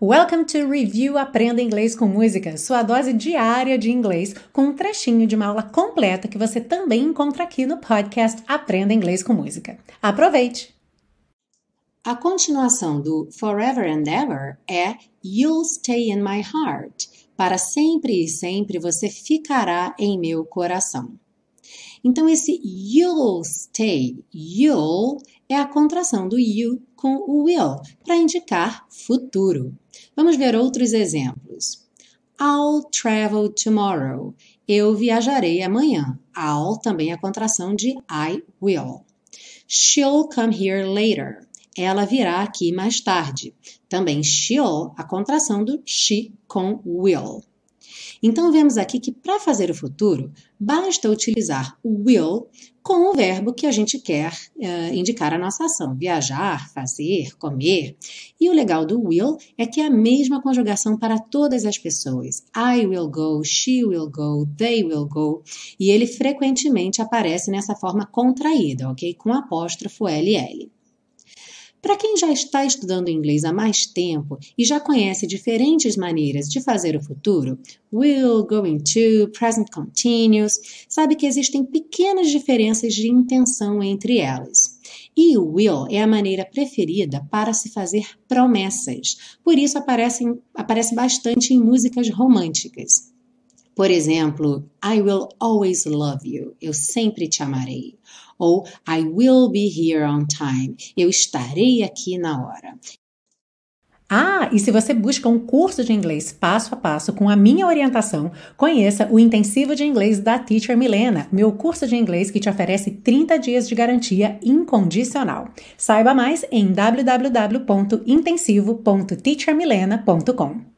Welcome to Review Aprenda Inglês com Música, sua dose diária de inglês, com um trechinho de uma aula completa que você também encontra aqui no podcast Aprenda Inglês com Música. Aproveite! A continuação do Forever and Ever é You'll Stay in My Heart. Para sempre e sempre você ficará em meu coração. Então, esse you'll stay, you'll é a contração do you com o will, para indicar futuro. Vamos ver outros exemplos. I'll travel tomorrow. Eu viajarei amanhã. I'll também é a contração de I will. She'll come here later. Ela virá aqui mais tarde. Também she'll, a contração do she com will. Então, vemos aqui que para fazer o futuro, basta utilizar o will com o verbo que a gente quer uh, indicar a nossa ação: viajar, fazer, comer. E o legal do will é que é a mesma conjugação para todas as pessoas. I will go, she will go, they will go. E ele frequentemente aparece nessa forma contraída, ok? Com apóstrofo LL. Para quem já está estudando inglês há mais tempo e já conhece diferentes maneiras de fazer o futuro, will, going to, present continuous, sabe que existem pequenas diferenças de intenção entre elas. E o will é a maneira preferida para se fazer promessas, por isso aparece, aparece bastante em músicas românticas. Por exemplo, I will always love you. Eu sempre te amarei. Ou I will be here on time. Eu estarei aqui na hora. Ah, e se você busca um curso de inglês passo a passo com a minha orientação, conheça o Intensivo de Inglês da Teacher Milena, meu curso de inglês que te oferece 30 dias de garantia incondicional. Saiba mais em www.intensivo.teachermilena.com.